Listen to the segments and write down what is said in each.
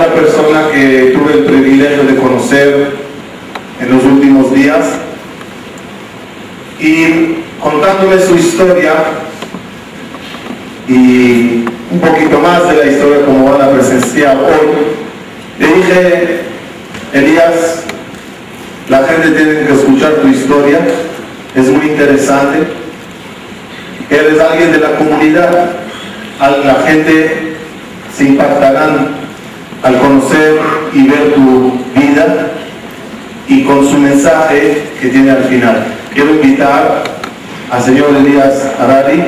una persona que tuve el privilegio de conocer en los últimos días. Y contándole su historia y un poquito más de la historia como van a presenciar hoy, le dije, Elías, la gente tiene que escuchar tu historia, es muy interesante, eres alguien de la comunidad, la gente se impactarán al conocer y ver tu vida y con su mensaje que tiene al final. Quiero invitar al señor Elías Arari,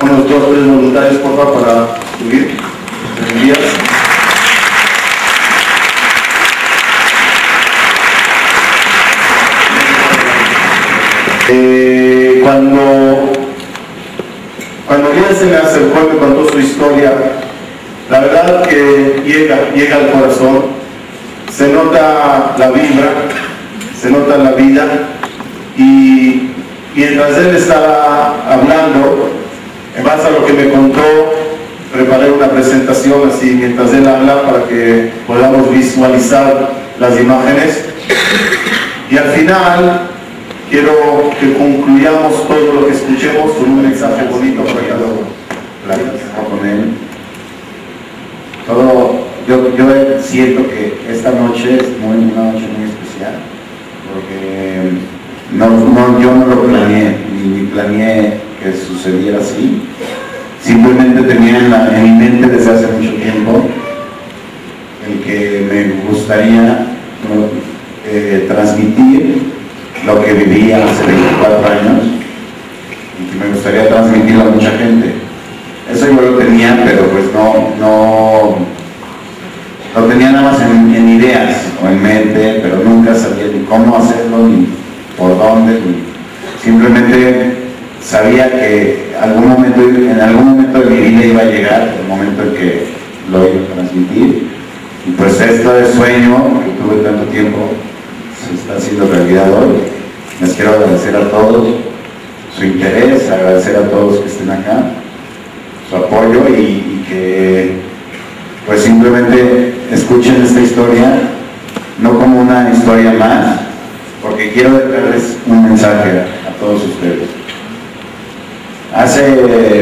uno de los tres voluntarios, por favor, para subir. Elías. Eh, cuando cuando Elías se me acercó y me contó su historia, la verdad que llega, llega al corazón, se nota la vibra, se nota la vida y mientras él estaba hablando, en base a lo que me contó, preparé una presentación así mientras él habla para que podamos visualizar las imágenes. Y al final quiero que concluyamos todo lo que escuchemos con un mensaje bonito para cada uno. Gracias, Todo, yo, siento que esta noche es muy, una noche muy especial, porque no, no, yo no lo planeé, ni planeé que sucediera así. Simplemente tenía en, en mi mente desde hace mucho tiempo el que me gustaría eh, transmitir lo que vivía hace 24 años y que me gustaría transmitirlo a mucha gente. Eso yo lo tenía, pero pues no, no, lo tenía nada más en, ideas o en mente, pero nunca sabía ni cómo hacerlo, ni por dónde, simplemente sabía que algún momento, en algún momento de mi vida iba a llegar, el momento en que lo iba a transmitir. Y pues esto de sueño que tuve tanto tiempo, se está haciendo realidad hoy. Les quiero agradecer a todos su interés, agradecer a todos que estén acá, su apoyo y, que pues simplemente escuchen esta historia, no como una historia más, porque quiero dejarles un mensaje a todos ustedes. Hace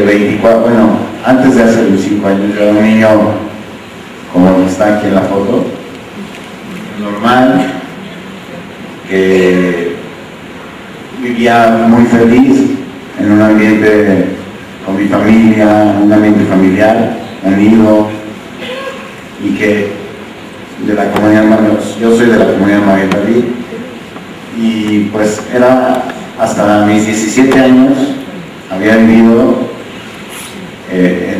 24, bueno, antes de hace 25 años, yo era un niño, como está aquí en la foto, normal, que vivía muy feliz en un ambiente con mi familia, un ambiente familiar, unido, y que de la comunidad, yo soy de la comunidad David, y pues era hasta mis 17 años, había vivido eh,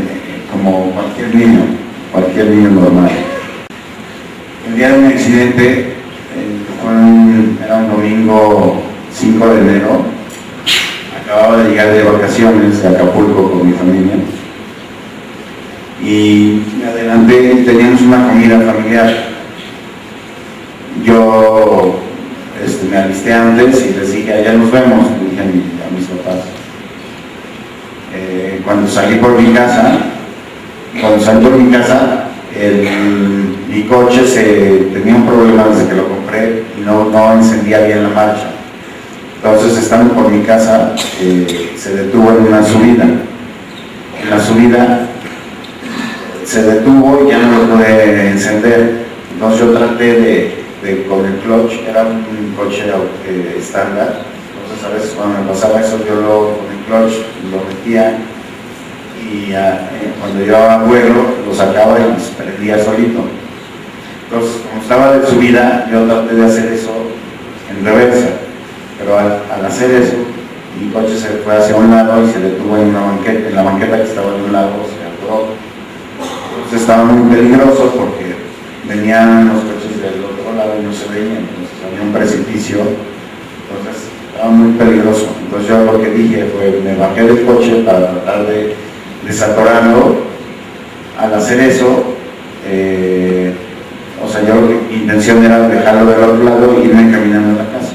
como cualquier niño, cualquier niño normal. El día de un accidente, eh, era un domingo 5 de enero, acababa de llegar de vacaciones de Acapulco con mi familia y me adelanté, teníamos una comida familiar. Yo este, me alisté antes y les dije, allá nos vemos, dije a, mis papás. Eh, cuando salí por mi casa, cuando salí por mi casa, mi coche tenía un problema desde que lo compré y no, no encendía bien la marcha. Entonces, estando por mi casa, eh, se detuvo en una subida. En la subida se detuvo y ya no lo pude encender. Entonces yo traté de, con el clutch, era un coche eh, estándar. Entonces a veces cuando me pasaba eso yo lo, con el clutch lo metía y eh, cuando llevaba vuelo lo sacaba y se prendía solito. Entonces como estaba de subida yo traté de hacer eso en reversa pero al, hacer eso, mi coche se fue hacia un lado y se detuvo en, una banqueta, en la banqueta que estaba en un lado, se atoró. Entonces estaba muy peligroso porque venían los coches y no se veían, entonces había un precipicio, entonces estaba muy peligroso. Entonces yo lo que dije fue, me bajé del coche para tratar de desatorarlo. Al hacer eso, eh, o sea, yo mi intención era dejarlo del otro lado e irme caminando a la casa.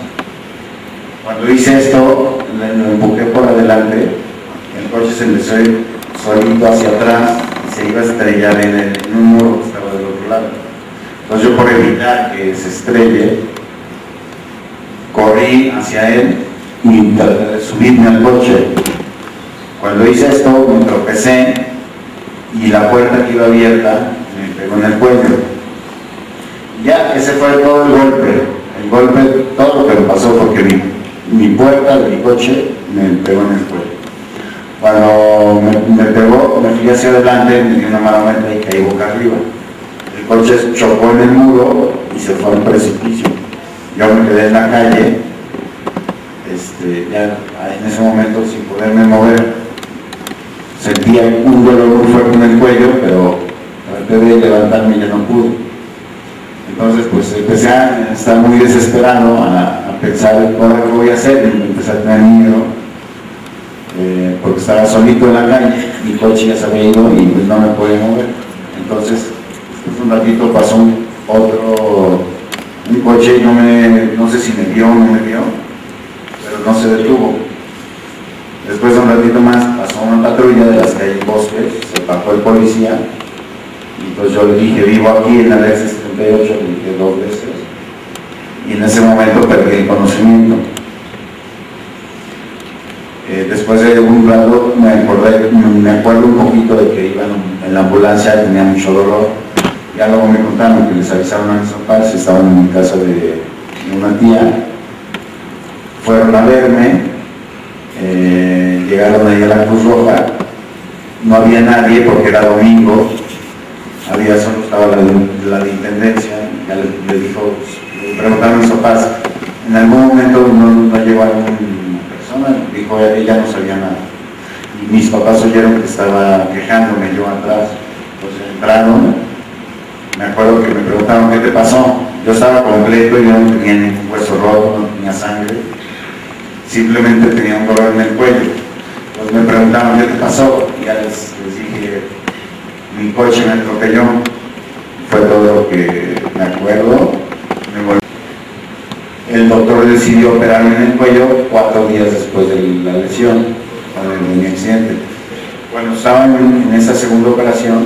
Cuando hice esto, lo empujé por adelante, el coche se empezó solito hacia atrás y se iba a estrellar en, el, en un muro que estaba del otro lado. Entonces yo por evitar que se estrelle, corrí hacia él y subirme al coche. Cuando hice esto me tropecé y la puerta que iba abierta me pegó en el cuello. Ya, ese fue todo el golpe. El golpe, todo lo que me pasó porque mi, mi puerta de mi coche me pegó en el cuello. Cuando me, me pegó, me fui hacia adelante, me dio una mala vuelta y caí boca arriba. Coche chocó en el muro y se fue al precipicio. Yo me quedé en la calle, este, ya en ese momento sin poderme mover. Sentía un dolor muy fuerte en el cuello, pero traté de levantarme y ya no pude. Entonces, pues empecé a estar muy desesperado, a, pensar, ahora qué voy a hacer, y empecé a tener miedo, eh, porque estaba solito en la calle, mi coche ya se había ido y pues no me podía mover. Entonces, un ratito pasó un- otro, un coche y no, me, no sé si me vio o no me vio, pero no se detuvo. Después de un ratito más pasó una patrulla de las hay bosques, se bajó el policía y pues yo le dije, vivo aquí en la ley 78, le dije dos veces. Y en ese momento perdí el conocimiento. Eh, después de un rato me, acordé, me acuerdo un poquito de que iban en la ambulancia, tenía mucho dolor. Ya luego me contaron que les avisaron a mis papás, estaban en casa de, una tía. Fueron a verme, eh, llegaron ahí a la Cruz Roja, no había nadie porque era domingo, había solo estaba la, la de intendencia, ya le, le dijo, le preguntaron a mis papás, en algún momento no, no llegó alguna persona, dijo ella no sabía nada. Y mis papás oyeron que estaba quejándome yo atrás, entonces entraron, me acuerdo que me preguntaron qué te pasó, yo estaba completo, yo no tenía ningún hueso roto, no tenía sangre, simplemente tenía un dolor en el cuello. Entonces me preguntaron qué te pasó, y ya les, dije, mi coche me atropelló, fue todo lo que me acuerdo. Me volví- El doctor decidió operarme en el cuello cuatro días después de la lesión, o de mi accidente. Cuando estaba en esa segunda operación,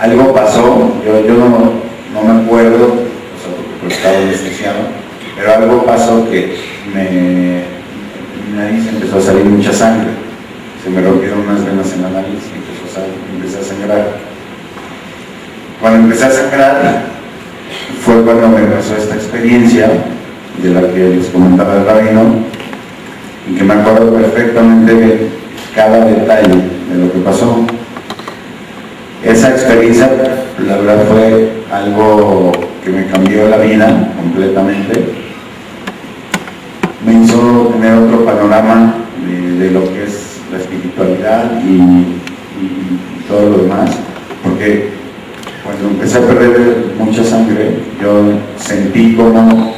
algo pasó, yo, yo no, no me acuerdo, o sea, pues estaba anestesiado, pero algo pasó que me, mi nariz empezó a salir mucha sangre, se me rompieron unas venas en la nariz y empezó a empecé a sangrar. Cuando empecé a sangrar, fue cuando me pasó esta experiencia de la que les comentaba el rabino y que me acuerdo perfectamente cada detalle de lo que pasó. Esa experiencia, la verdad, fue algo que me cambió la vida completamente. Me hizo tener otro panorama de, lo que es la espiritualidad y, y- todo lo demás, porque cuando empecé a perder mucha sangre, yo sentí como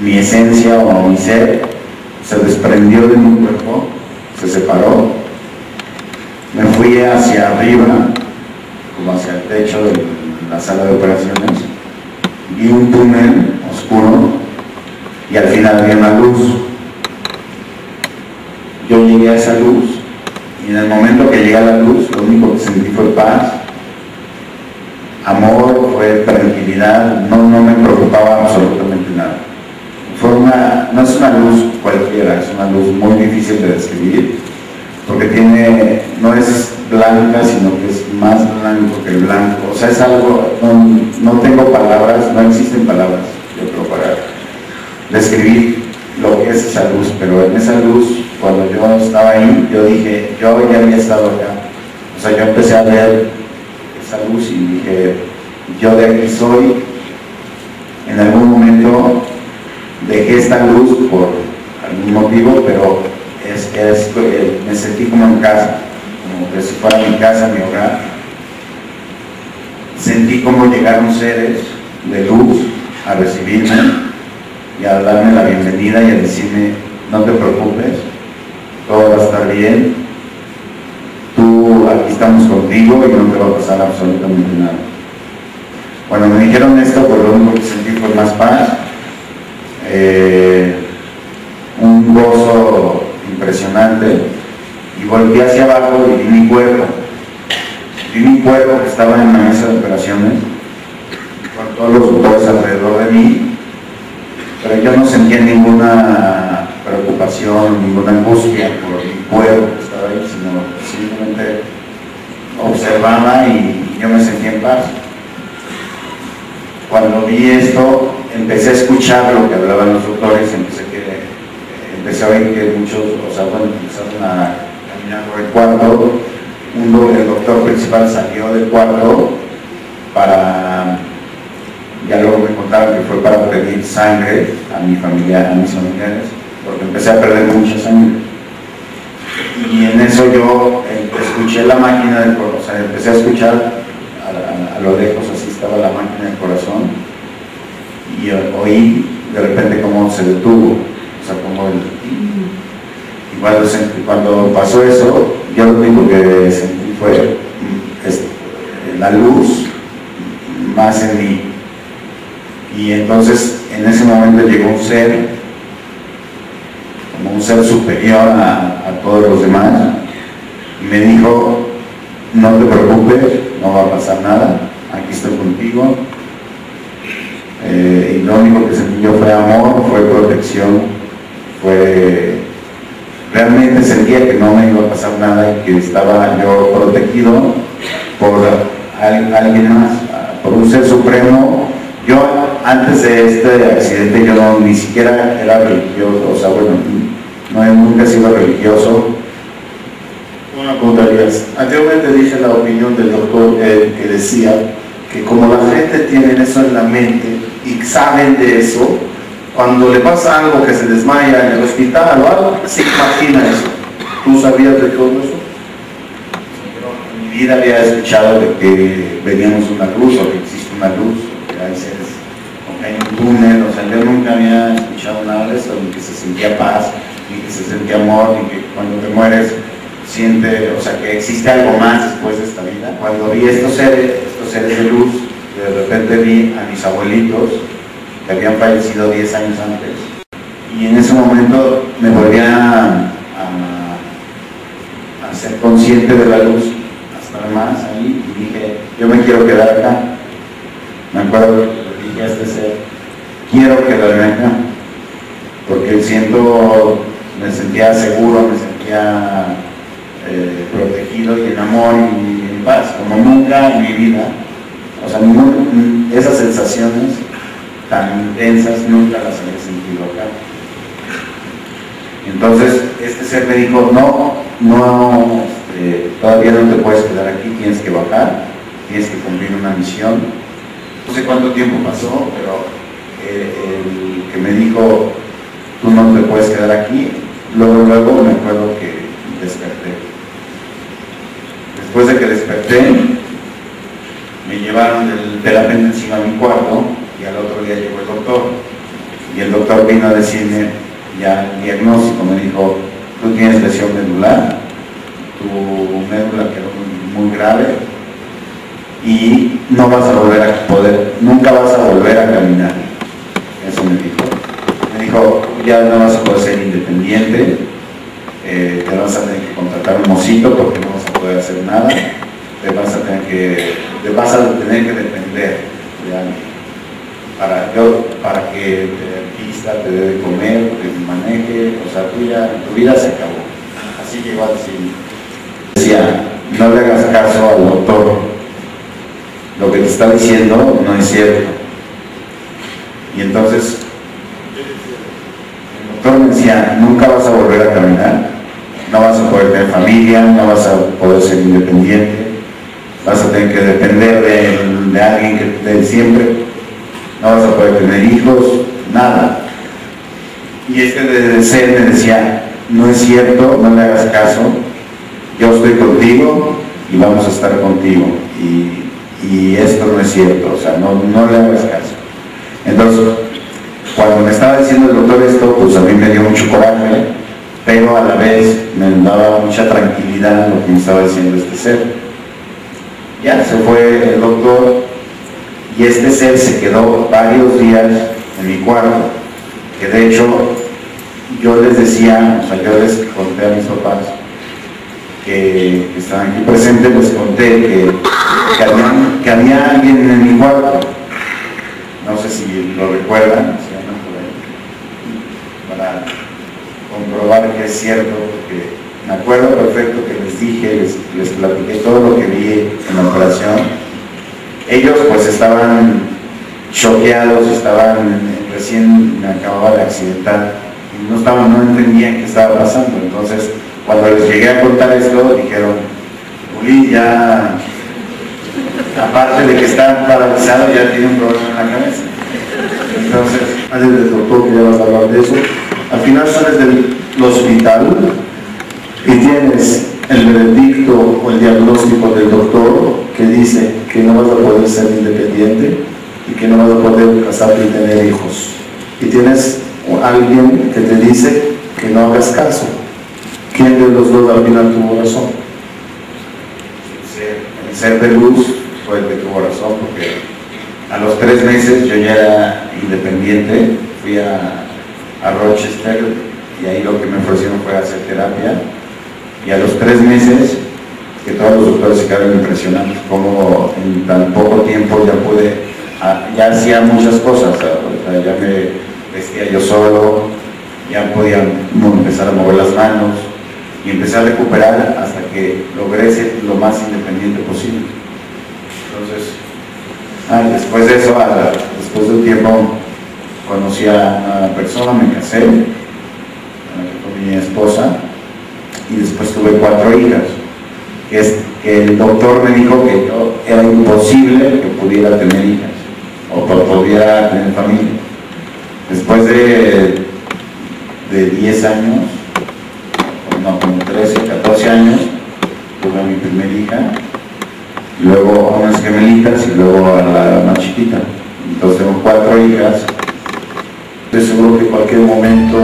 mi esencia o mi ser se desprendió de mi cuerpo, se separó, me fui hacia arriba, techo de la sala de operaciones, vi un túnel oscuro y al final había una luz. Yo llegué a esa luz y en el momento que llegué a la luz, lo único que sentí fue paz, amor, fue tranquilidad, no, no me preocupaba absolutamente nada. Fue una, no es una luz cualquiera, es una luz muy difícil de describir, porque tiene, no es blanca, sino que es más blanco que el blanco. O sea, es algo, no, no tengo palabras, no existen palabras, yo creo, para describir lo que es esa luz, pero en esa luz, cuando yo estaba ahí, yo dije, yo ya había estado acá. O sea, yo empecé a ver esa luz y dije, yo de aquí soy, en algún momento dejé esta luz por algún motivo, pero es, es- eh, me sentí como en casa, como que si fuera mi casa, mi hogar. Sentí como llegaron seres de luz a recibirme y a darme la bienvenida y a decirme, no te preocupes, todo va a estar bien, tú aquí estamos contigo y no te va a pasar absolutamente nada. Cuando me dijeron esto, pues lo único que sentí fue más paz, eh, y volví hacia abajo y vi mi cuerpo. vi mi cuerpo que estaba en la mesa de operaciones, con todos los doctores alrededor de mí, pero yo no sentía ninguna preocupación, ninguna angustia por mi cuerpo que estaba ahí, sino simplemente observaba y yo me sentía en paz. Cuando vi esto, empecé a escuchar lo que hablaban los doctores, empecé, a ver que muchos, o sea, bueno, empezaron a caminar por el cuarto, uno, el doctor principal salió del cuarto para, ya luego me contaron que fue para pedir sangre a mi familia, a mis familiares, porque empecé a perder mucha sangre. Y en eso yo escuché la máquina del corazón, o sea, empecé a escuchar a, lo lejos, así estaba la máquina del corazón, y oí de repente cómo se detuvo, o sea, como el... Y cuando, cuando pasó eso, yo lo único que sentí fue la luz más en mí. Y entonces en ese momento llegó un ser, como un ser superior a, todos los demás, y me dijo, no te preocupes, no va a pasar nada, aquí estoy contigo. Eh, y lo único que sentí yo fue amor, fue protección, fue realmente sentía que no me iba a pasar nada y que estaba yo protegido por alguien más, por un ser supremo. Yo antes de este accidente yo no, ni siquiera era religioso, o sea, bueno, no, nunca he sido religioso. Una pregunta, Anteriormente dije la opinión del doctor eh, que decía que como la gente tiene eso en la mente y saben de eso, cuando le pasa algo que se desmaya en el hospital o algo, se imagina eso. ¿Tú sabías de todo eso? En mi vida había escuchado de que veníamos una luz o que existe una luz, que hay seres, o que hay un túnel, o sea, yo nunca había escuchado nada de eso, ni que se sentía paz, ni que se sentía amor, ni que cuando te mueres siente, o sea, que existe algo más después de esta vida. Cuando vi estos seres, estos seres de luz, de repente vi a mis abuelitos, que habían fallecido 10 años antes. Y en ese momento me volví a, ser consciente de la luz, hasta más ahí, y dije, yo me quiero quedar acá. Me acuerdo que dije a este ser, quiero quedarme acá, porque siento, me sentía seguro, me sentía eh, protegido y en amor y en paz, como nunca en mi vida. O sea, esas sensaciones tan intensas nunca las había sentido acá. Entonces, este ser me dijo, no, no, este, todavía no te puedes quedar aquí, tienes que bajar, tienes que cumplir una misión. No sé cuánto tiempo pasó, pero eh, el que me dijo, tú no te puedes quedar aquí, luego, luego me acuerdo que desperté. Después de que desperté, me llevaron de la encima a mi cuarto y al otro día llegó el doctor. Y el doctor vino a decirme ya diagnóstico, me dijo, tú tienes lesión medular, tu médula quedó muy, grave y no vas a volver a poder, nunca vas a volver a caminar. Eso me dijo. Me dijo, ya no vas a poder ser independiente, eh, te vas a tener que contratar un mocito porque no vas a poder hacer nada, te vas a tener que, te vas a tener que depender de alguien para, yo, para que te te debe comer, te maneje, o sea, tu vida, tu vida se acabó. Así llegó a decir. Decía, no le hagas caso al doctor, lo que te está diciendo no es cierto. Y entonces, el doctor me decía, nunca vas a volver a caminar, no vas a poder tener familia, no vas a poder ser independiente, vas a tener que depender de, alguien que de siempre no vas a poder tener hijos, nada. Y este ser me decía, no es cierto, no me hagas caso, yo estoy contigo y vamos a estar contigo. Y, esto no es cierto, o sea, no, no le hagas caso. Entonces, cuando me estaba diciendo el doctor esto, pues a mí me dio mucho coraje, pero a la vez me daba mucha tranquilidad lo que me estaba diciendo este ser. Ya se fue el doctor, y este ser se quedó varios días en mi cuarto, de hecho yo les decía, o sea, yo les conté a mis papás que estaban aquí presentes les conté que, que, había, alguien en mi cuarto. No sé si lo recuerdan, para comprobar que es cierto, porque me acuerdo perfecto que les dije, les, les platiqué todo lo que vi en la operación. Ellos pues estaban choqueados, estaban recién me acababa de accidentar y no estaban, no entendían qué estaba pasando. Entonces, cuando les llegué a contar esto, dijeron, Uli ya, aparte de que está paralizado, ya tiene un problema en la cabeza. Entonces, antes del doctor que ya vas a hablar de eso, al final sales del hospital y tienes el veredicto o el diagnóstico del doctor que dice que no vas a poder ser independiente y que no vas a poder casarte y tener hijos. Y tienes alguien que te dice que no hagas caso. ¿Quién de los dos al final tuvo razón? El ser de luz fue el que tuvo razón porque a los tres meses yo ya era independiente, fui a, a Rochester y ahí lo que me ofrecieron fue hacer terapia y a los tres meses que todos los doctores se quedaron impresionados como en tan poco tiempo ya pude, ya hacía muchas cosas, ya me vestía yo solo, ya podía empezar a mover las manos y empecé a recuperar hasta que logré ser lo más independiente posible. Entonces, ah, después de eso, después de un tiempo, conocí a una persona, me casé con mi esposa y después tuve cuatro hijas, que, es, que el doctor me dijo que era imposible que pudiera tener hijas pudiera tener familia. Después de, de 10 años, no, como 13, 14 años, tuve a mi primera hija, luego a unas gemelitas y luego a la más chiquita. Entonces tengo cuatro hijas. Estoy seguro que en cualquier momento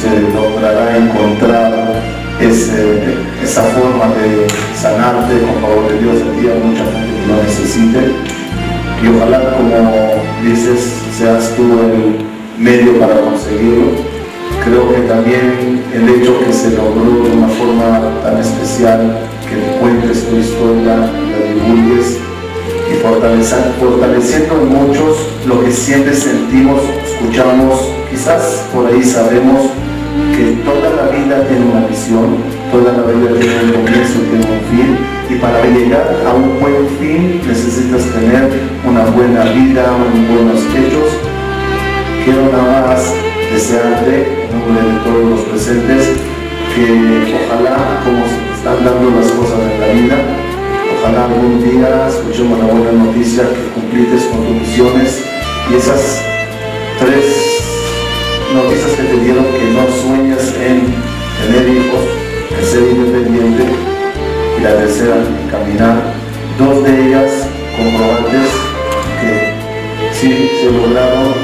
se logrará encontrar esa forma de sanarte con favor de Dios. el día mucha gente que lo necesite. Y ojalá, como dices, seas tú el medio para conseguirlo. Creo que también el hecho que se logró de una forma tan especial, que cuentes tu historia, la divulgues y fortaleciendo en muchos lo que siempre sentimos, escuchamos, quizás por ahí sabemos que toda la vida tiene una visión, toda la vida tiene un comienzo, tiene un fin, y para llegar a un buen fin necesitas tener una buena vida, unos buenos hechos. Quiero nada más desearte, en nombre de todos los presentes, que ojalá, como están dando las cosas en la vida, ojalá algún día escuchemos la buena noticia que cumplites con tus misiones y esas tres noticias que te dieron que no sueñas en tener hijos, en ser independiente, y la tercera, en caminar. Dos de ellas comprobantes que sí se lograron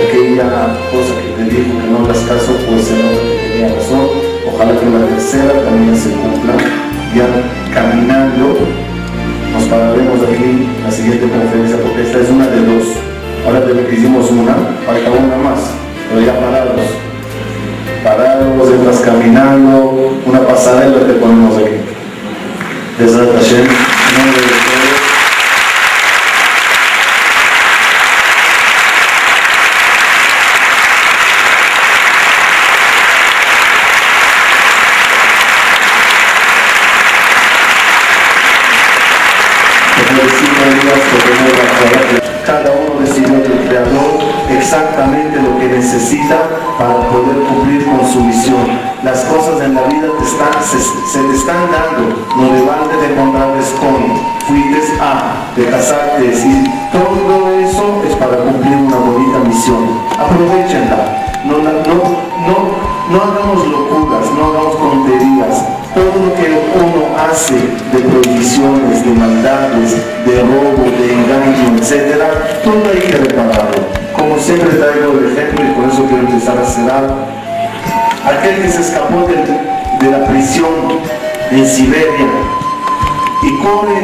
aquella cosa que te dijo que no hagas caso, pues se que tenía razón. Ojalá que la tercera también se cumpla. Ya caminando, nos pararemos aquí en la siguiente conferencia porque esta es una de dos. Ahora de que hicimos una, falta una más pero ya parados. Parados, entras caminando, una pasarela te ponemos aquí. Desde Hashem, nombre de cada uno decidió el creador exactamente lo que necesita para poder cumplir con su misión. Las cosas en la vida te están, se, te están dando, no levantes de encontrarles con, fuiste a, de casarte, decir, todo eso es para cumplir una bonita misión. Aprovechenla, no, no, no, no hagamos locuras, no hagamos tonterías. Todo lo que uno hace de prohibiciones, de maldades, de robo, de engaño, etc., todo hay que repararlo siempre traigo el ejemplo y por eso quiero empezar a cerrar, aquel que se escapó de, la prisión en Siberia y corre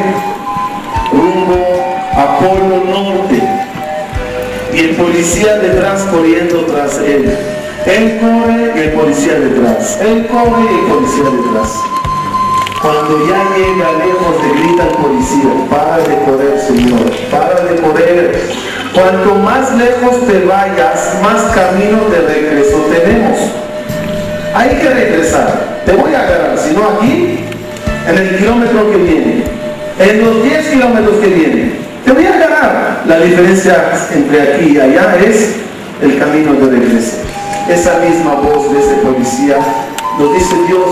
rumbo a Polo Norte y el policía detrás corriendo tras él. Él corre y el policía detrás. Él corre y el policía detrás. Cuando ya llega lejos te grita el policía, para de correr Señor, para de correr. Cuanto más lejos te vayas, más camino de regreso tenemos. Hay que regresar. Te voy a agarrar, si no aquí, en el kilómetro que viene, en los 10 kilómetros que vienen. Te voy a agarrar. La diferencia entre aquí y allá es el camino de regreso. Esa misma voz de ese policía nos dice Dios,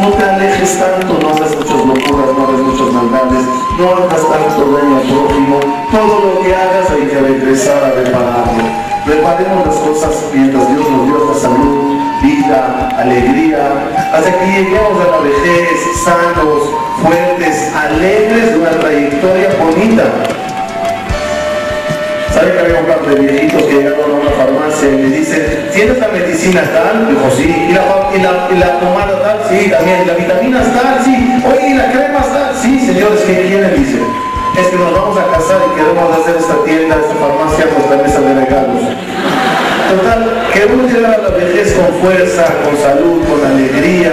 no te alejes tanto, no hagas muchas locuras, no hagas muchas maldades, no hagas tanto daño al prójimo. Todo lo que hagas hay que regresar a repararlo. Reparemos las cosas mientras Dios nos dio esta salud, vida, alegría, hasta que lleguemos a la vejez sanos, fuertes, alegres de una trayectoria bonita. ¿Sabe que había de viejitos que llegaron a una farmacia y me dicen, ¿tienes la medicina tal? Dijo, sí. ¿Y la, y la, y la pomada tal? Sí, también. ¿Y la vitamina tal? Sí. Oye, ¿y la crema tal? Sí, señores, ¿qué quieren? Dice. Es que nos vamos a casar y queremos hacer esta tienda, esta farmacia, nuestra mesa de regalos. Total, que uno llegue a la vejez con fuerza, con salud, con alegría,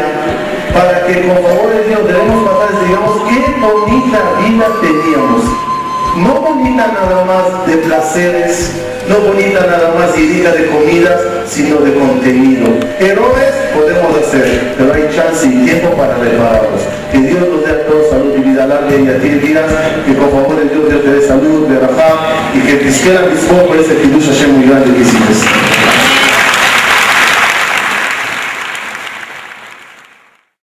para que con favor de Dios debemos pasar y digamos, qué bonita vida teníamos no bonita nada más de placeres, no bonita nada más y diga de comidas, sino de contenido. Errores podemos hacer, pero hay chance y tiempo para repararlos. Que Dios nos dé a todos salud y vida larga y a ti que por favor de Dios, Dios te dé salud, de Rafa, y que te mis por ese Kiddush Hashem muy grande que hiciste.